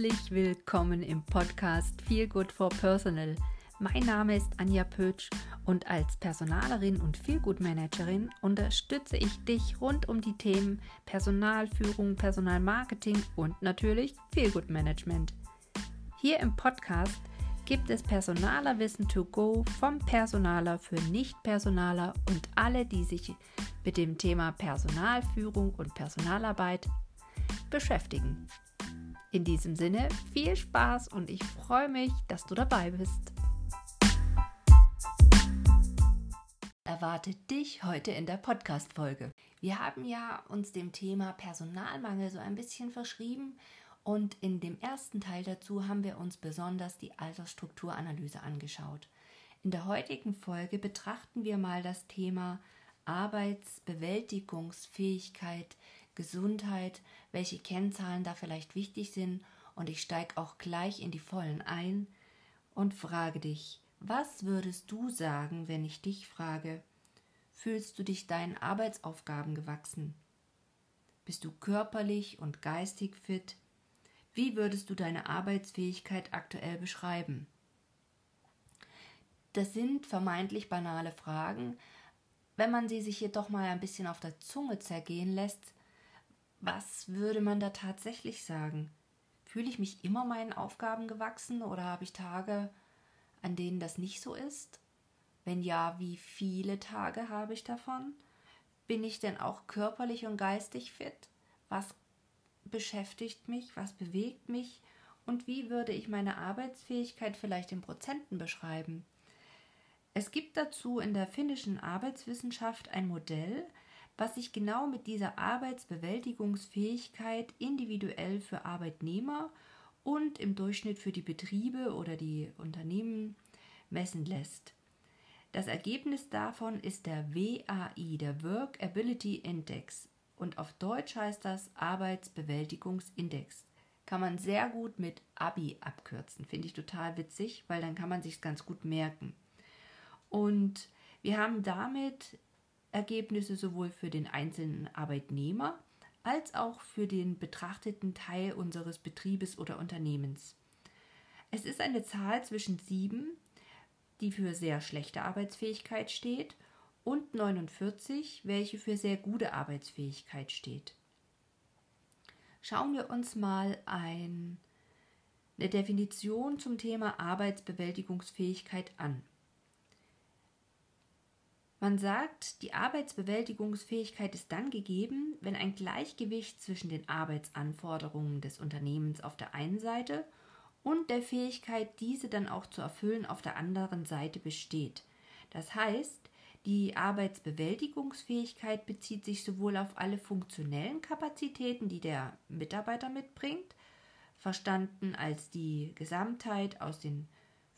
Herzlich willkommen im Podcast Feel Good for Personal. Mein Name ist Anja Pötsch und als Personalerin und Feel Good Managerin unterstütze ich dich rund um die Themen Personalführung, Personalmarketing und natürlich Feel Good Management. Hier im Podcast gibt es Personalerwissen to go vom Personaler für Nicht-Personaler und alle, die sich mit dem Thema Personalführung und Personalarbeit beschäftigen. In diesem Sinne viel Spaß und ich freue mich, dass du dabei bist. Erwartet dich heute in der Podcast-Folge. Wir haben ja uns dem Thema Personalmangel so ein bisschen verschrieben und in dem ersten Teil dazu haben wir uns besonders die Altersstrukturanalyse angeschaut. In der heutigen Folge betrachten wir mal das Thema Arbeitsbewältigungsfähigkeit Gesundheit, welche Kennzahlen da vielleicht wichtig sind und ich steige auch gleich in die Vollen ein und frage dich, was würdest du sagen, wenn ich dich frage, fühlst du dich deinen Arbeitsaufgaben gewachsen? Bist du körperlich und geistig fit? Wie würdest du deine Arbeitsfähigkeit aktuell beschreiben? Das sind vermeintlich banale Fragen, wenn man sie sich jedoch mal ein bisschen auf der Zunge zergehen lässt, was würde man da tatsächlich sagen? Fühle ich mich immer meinen Aufgaben gewachsen oder habe ich Tage, an denen das nicht so ist? Wenn ja, wie viele Tage habe ich davon? Bin ich denn auch körperlich und geistig fit? Was beschäftigt mich? Was bewegt mich? Und wie würde ich meine Arbeitsfähigkeit vielleicht in Prozenten beschreiben? Es gibt dazu in der finnischen Arbeitswissenschaft ein Modell, was sich genau mit dieser Arbeitsbewältigungsfähigkeit individuell für Arbeitnehmer und im Durchschnitt für die Betriebe oder die Unternehmen messen lässt. Das Ergebnis davon ist der WAI, der Work Ability Index, und auf Deutsch heißt das Arbeitsbewältigungsindex. Kann man sehr gut mit ABI abkürzen, finde ich total witzig, weil dann kann man sich ganz gut merken. Und wir haben damit Ergebnisse sowohl für den einzelnen Arbeitnehmer als auch für den betrachteten Teil unseres Betriebes oder Unternehmens. Es ist eine Zahl zwischen 7, die für sehr schlechte Arbeitsfähigkeit steht, und 49, welche für sehr gute Arbeitsfähigkeit steht. Schauen wir uns mal ein, eine Definition zum Thema Arbeitsbewältigungsfähigkeit an. Man sagt, die Arbeitsbewältigungsfähigkeit ist dann gegeben, wenn ein Gleichgewicht zwischen den Arbeitsanforderungen des Unternehmens auf der einen Seite und der Fähigkeit, diese dann auch zu erfüllen, auf der anderen Seite besteht. Das heißt, die Arbeitsbewältigungsfähigkeit bezieht sich sowohl auf alle funktionellen Kapazitäten, die der Mitarbeiter mitbringt, verstanden als die Gesamtheit aus den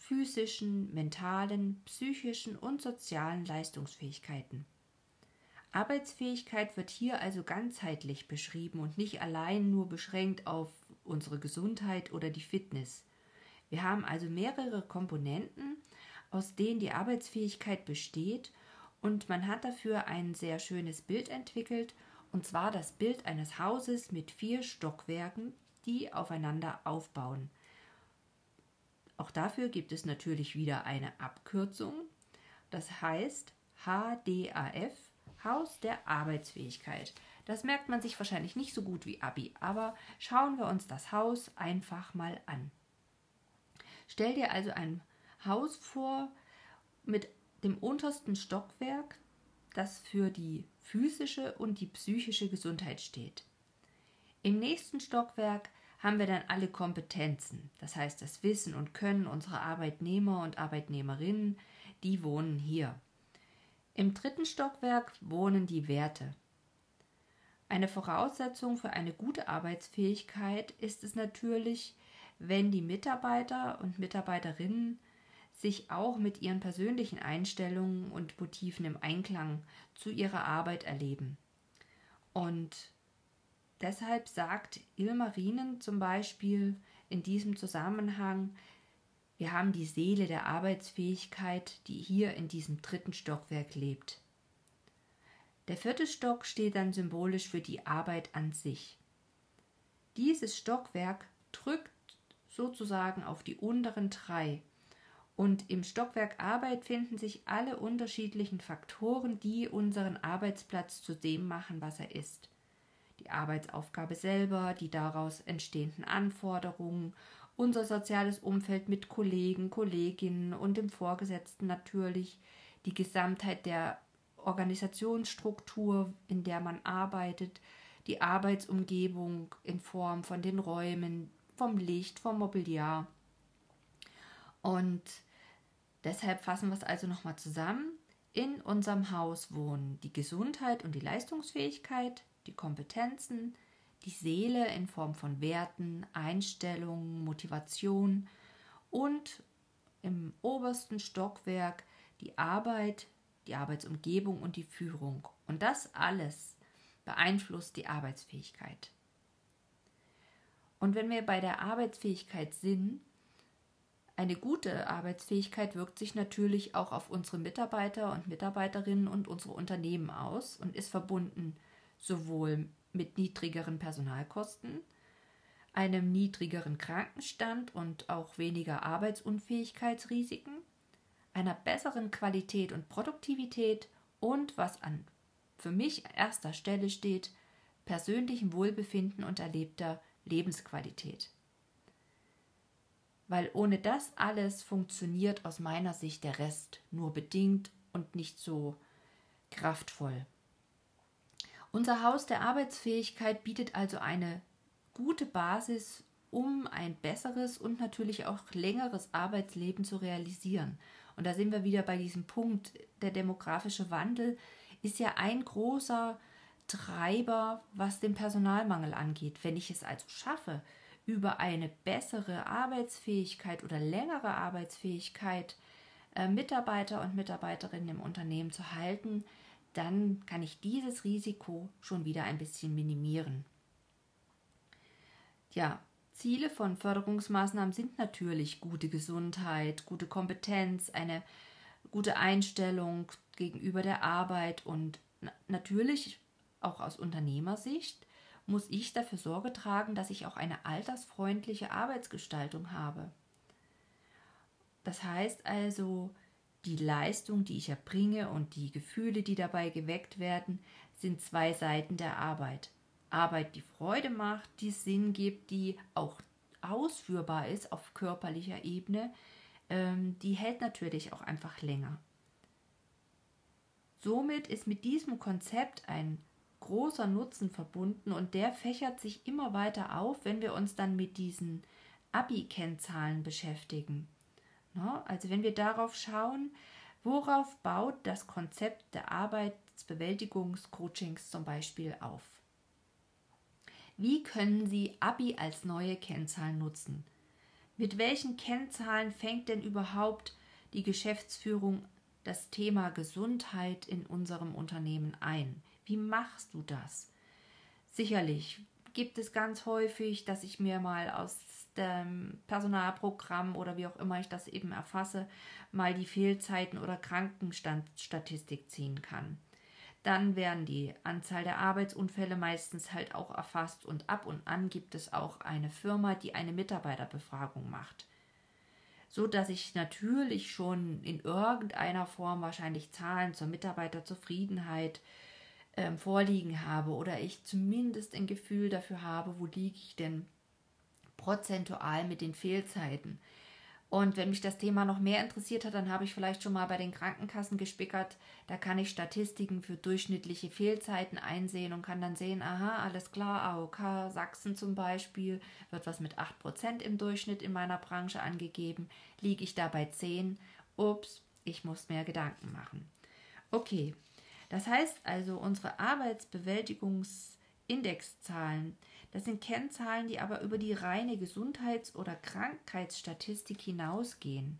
physischen, mentalen, psychischen und sozialen Leistungsfähigkeiten. Arbeitsfähigkeit wird hier also ganzheitlich beschrieben und nicht allein nur beschränkt auf unsere Gesundheit oder die Fitness. Wir haben also mehrere Komponenten, aus denen die Arbeitsfähigkeit besteht und man hat dafür ein sehr schönes Bild entwickelt, und zwar das Bild eines Hauses mit vier Stockwerken, die aufeinander aufbauen. Auch dafür gibt es natürlich wieder eine Abkürzung. Das heißt HDAF, Haus der Arbeitsfähigkeit. Das merkt man sich wahrscheinlich nicht so gut wie Abi, aber schauen wir uns das Haus einfach mal an. Stell dir also ein Haus vor mit dem untersten Stockwerk, das für die physische und die psychische Gesundheit steht. Im nächsten Stockwerk haben wir dann alle Kompetenzen, das heißt das Wissen und Können unserer Arbeitnehmer und Arbeitnehmerinnen, die wohnen hier. Im dritten Stockwerk wohnen die Werte. Eine Voraussetzung für eine gute Arbeitsfähigkeit ist es natürlich, wenn die Mitarbeiter und Mitarbeiterinnen sich auch mit ihren persönlichen Einstellungen und Motiven im Einklang zu ihrer Arbeit erleben. Und Deshalb sagt Ilmarinen zum Beispiel in diesem Zusammenhang, wir haben die Seele der Arbeitsfähigkeit, die hier in diesem dritten Stockwerk lebt. Der vierte Stock steht dann symbolisch für die Arbeit an sich. Dieses Stockwerk drückt sozusagen auf die unteren drei. Und im Stockwerk Arbeit finden sich alle unterschiedlichen Faktoren, die unseren Arbeitsplatz zu dem machen, was er ist. Die Arbeitsaufgabe selber, die daraus entstehenden Anforderungen, unser soziales Umfeld mit Kollegen, Kolleginnen und dem Vorgesetzten natürlich, die Gesamtheit der Organisationsstruktur, in der man arbeitet, die Arbeitsumgebung in Form von den Räumen, vom Licht, vom Mobiliar. Und deshalb fassen wir es also nochmal zusammen. In unserem Haus wohnen die Gesundheit und die Leistungsfähigkeit, die Kompetenzen, die Seele in Form von Werten, Einstellungen, Motivation und im obersten Stockwerk die Arbeit, die Arbeitsumgebung und die Führung. Und das alles beeinflusst die Arbeitsfähigkeit. Und wenn wir bei der Arbeitsfähigkeit sind, eine gute Arbeitsfähigkeit wirkt sich natürlich auch auf unsere Mitarbeiter und Mitarbeiterinnen und unsere Unternehmen aus und ist verbunden sowohl mit niedrigeren Personalkosten, einem niedrigeren Krankenstand und auch weniger Arbeitsunfähigkeitsrisiken, einer besseren Qualität und Produktivität und was an für mich erster Stelle steht, persönlichem Wohlbefinden und erlebter Lebensqualität. Weil ohne das alles funktioniert aus meiner Sicht der Rest nur bedingt und nicht so kraftvoll. Unser Haus der Arbeitsfähigkeit bietet also eine gute Basis, um ein besseres und natürlich auch längeres Arbeitsleben zu realisieren. Und da sind wir wieder bei diesem Punkt, der demografische Wandel ist ja ein großer Treiber, was den Personalmangel angeht. Wenn ich es also schaffe, über eine bessere Arbeitsfähigkeit oder längere Arbeitsfähigkeit äh, Mitarbeiter und Mitarbeiterinnen im Unternehmen zu halten, dann kann ich dieses Risiko schon wieder ein bisschen minimieren. Ja, Ziele von Förderungsmaßnahmen sind natürlich gute Gesundheit, gute Kompetenz, eine gute Einstellung gegenüber der Arbeit und natürlich auch aus Unternehmersicht muss ich dafür Sorge tragen, dass ich auch eine altersfreundliche Arbeitsgestaltung habe. Das heißt also, die Leistung, die ich erbringe und die Gefühle, die dabei geweckt werden, sind zwei Seiten der Arbeit. Arbeit, die Freude macht, die Sinn gibt, die auch ausführbar ist auf körperlicher Ebene, ähm, die hält natürlich auch einfach länger. Somit ist mit diesem Konzept ein großer Nutzen verbunden und der fächert sich immer weiter auf, wenn wir uns dann mit diesen Abi-Kennzahlen beschäftigen. Na, also wenn wir darauf schauen, worauf baut das Konzept der Arbeitsbewältigungscoachings zum Beispiel auf? Wie können Sie Abi als neue Kennzahl nutzen? Mit welchen Kennzahlen fängt denn überhaupt die Geschäftsführung das Thema Gesundheit in unserem Unternehmen ein? Wie machst du das? Sicherlich gibt es ganz häufig, dass ich mir mal aus dem Personalprogramm oder wie auch immer ich das eben erfasse, mal die Fehlzeiten oder Krankenstandsstatistik ziehen kann. Dann werden die Anzahl der Arbeitsunfälle meistens halt auch erfasst und ab und an gibt es auch eine Firma, die eine Mitarbeiterbefragung macht. So dass ich natürlich schon in irgendeiner Form wahrscheinlich Zahlen zur Mitarbeiterzufriedenheit ähm, vorliegen habe oder ich zumindest ein Gefühl dafür habe, wo liege ich denn prozentual mit den Fehlzeiten. Und wenn mich das Thema noch mehr interessiert hat, dann habe ich vielleicht schon mal bei den Krankenkassen gespickert. Da kann ich Statistiken für durchschnittliche Fehlzeiten einsehen und kann dann sehen, aha, alles klar, AOK Sachsen zum Beispiel, wird was mit 8% im Durchschnitt in meiner Branche angegeben. Liege ich da bei 10? Ups, ich muss mehr Gedanken machen. Okay, das heißt also, unsere Arbeitsbewältigungsindexzahlen das sind Kennzahlen, die aber über die reine Gesundheits- oder Krankheitsstatistik hinausgehen.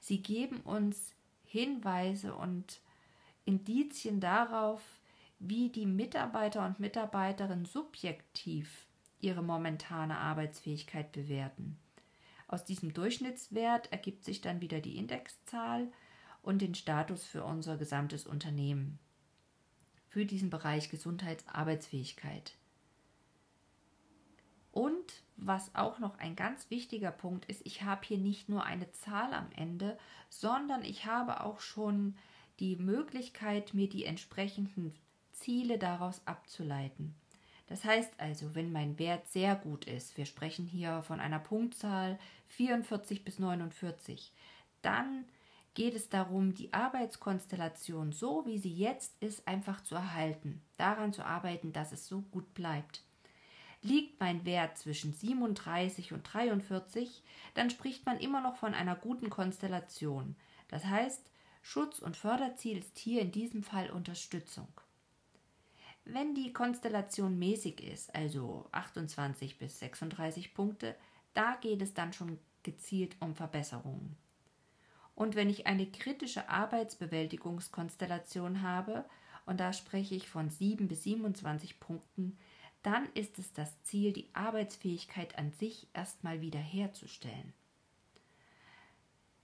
Sie geben uns Hinweise und Indizien darauf, wie die Mitarbeiter und Mitarbeiterinnen subjektiv ihre momentane Arbeitsfähigkeit bewerten. Aus diesem Durchschnittswert ergibt sich dann wieder die Indexzahl und den Status für unser gesamtes Unternehmen. Für diesen Bereich Gesundheitsarbeitsfähigkeit. Und was auch noch ein ganz wichtiger Punkt ist, ich habe hier nicht nur eine Zahl am Ende, sondern ich habe auch schon die Möglichkeit, mir die entsprechenden Ziele daraus abzuleiten. Das heißt also, wenn mein Wert sehr gut ist, wir sprechen hier von einer Punktzahl 44 bis 49, dann geht es darum, die Arbeitskonstellation so wie sie jetzt ist, einfach zu erhalten, daran zu arbeiten, dass es so gut bleibt. Liegt mein Wert zwischen 37 und 43, dann spricht man immer noch von einer guten Konstellation. Das heißt, Schutz- und Förderziel ist hier in diesem Fall Unterstützung. Wenn die Konstellation mäßig ist, also 28 bis 36 Punkte, da geht es dann schon gezielt um Verbesserungen. Und wenn ich eine kritische Arbeitsbewältigungskonstellation habe, und da spreche ich von 7 bis 27 Punkten, dann ist es das Ziel, die Arbeitsfähigkeit an sich erstmal wiederherzustellen.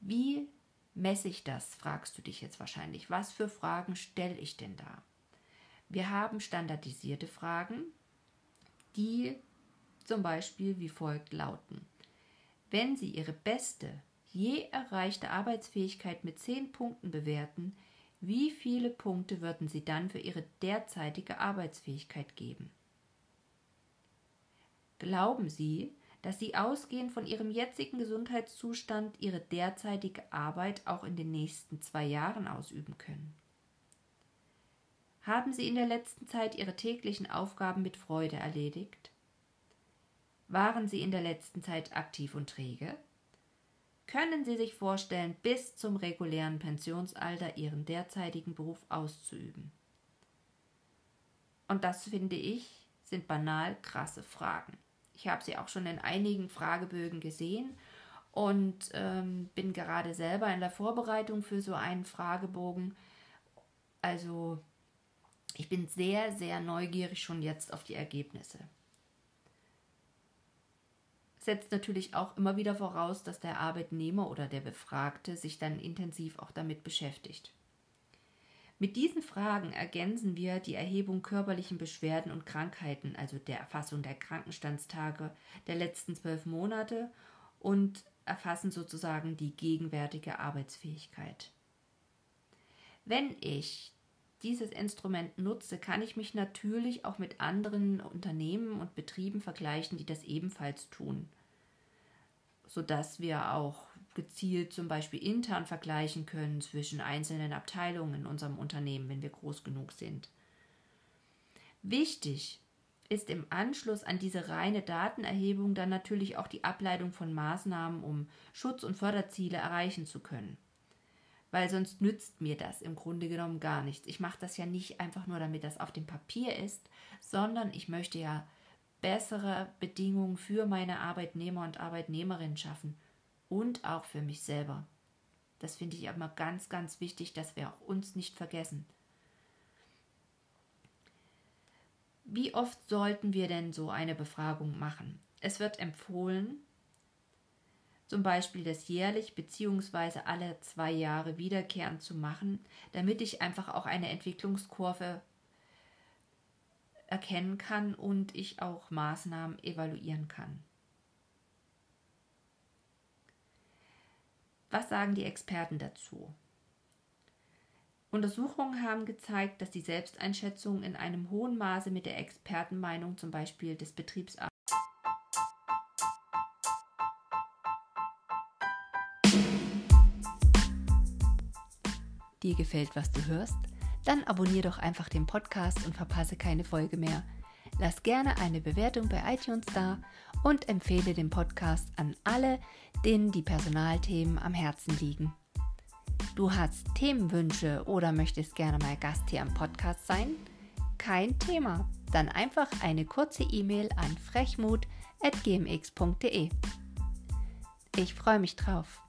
Wie messe ich das, fragst du dich jetzt wahrscheinlich. Was für Fragen stelle ich denn da? Wir haben standardisierte Fragen, die zum Beispiel wie folgt lauten. Wenn Sie Ihre beste je erreichte Arbeitsfähigkeit mit 10 Punkten bewerten, wie viele Punkte würden Sie dann für Ihre derzeitige Arbeitsfähigkeit geben? Glauben Sie, dass Sie ausgehend von Ihrem jetzigen Gesundheitszustand Ihre derzeitige Arbeit auch in den nächsten zwei Jahren ausüben können? Haben Sie in der letzten Zeit Ihre täglichen Aufgaben mit Freude erledigt? Waren Sie in der letzten Zeit aktiv und träge? Können Sie sich vorstellen, bis zum regulären Pensionsalter Ihren derzeitigen Beruf auszuüben? Und das finde ich, sind banal krasse Fragen. Ich habe sie auch schon in einigen Fragebögen gesehen und ähm, bin gerade selber in der Vorbereitung für so einen Fragebogen. Also ich bin sehr, sehr neugierig schon jetzt auf die Ergebnisse. Setzt natürlich auch immer wieder voraus, dass der Arbeitnehmer oder der Befragte sich dann intensiv auch damit beschäftigt. Mit diesen Fragen ergänzen wir die Erhebung körperlichen Beschwerden und Krankheiten, also der Erfassung der Krankenstandstage der letzten zwölf Monate und erfassen sozusagen die gegenwärtige Arbeitsfähigkeit. Wenn ich dieses Instrument nutze, kann ich mich natürlich auch mit anderen Unternehmen und Betrieben vergleichen, die das ebenfalls tun, sodass wir auch gezielt zum Beispiel intern vergleichen können zwischen einzelnen Abteilungen in unserem Unternehmen, wenn wir groß genug sind. Wichtig ist im Anschluss an diese reine Datenerhebung dann natürlich auch die Ableitung von Maßnahmen, um Schutz- und Förderziele erreichen zu können. Weil sonst nützt mir das im Grunde genommen gar nichts. Ich mache das ja nicht einfach nur, damit das auf dem Papier ist, sondern ich möchte ja bessere Bedingungen für meine Arbeitnehmer und Arbeitnehmerinnen schaffen und auch für mich selber. Das finde ich aber ganz, ganz wichtig, dass wir auch uns nicht vergessen. Wie oft sollten wir denn so eine Befragung machen? Es wird empfohlen, zum Beispiel das jährlich bzw. alle zwei Jahre wiederkehrend zu machen, damit ich einfach auch eine Entwicklungskurve erkennen kann und ich auch Maßnahmen evaluieren kann. Was sagen die Experten dazu? Untersuchungen haben gezeigt, dass die Selbsteinschätzung in einem hohen Maße mit der Expertenmeinung zum Beispiel des Betriebsarztes Dir gefällt, was du hörst? Dann abonnier doch einfach den Podcast und verpasse keine Folge mehr. Lass gerne eine Bewertung bei iTunes da und empfehle den Podcast an alle, denen die Personalthemen am Herzen liegen. Du hast Themenwünsche oder möchtest gerne mal Gast hier am Podcast sein? Kein Thema. Dann einfach eine kurze E-Mail an frechmut.gmx.de. Ich freue mich drauf.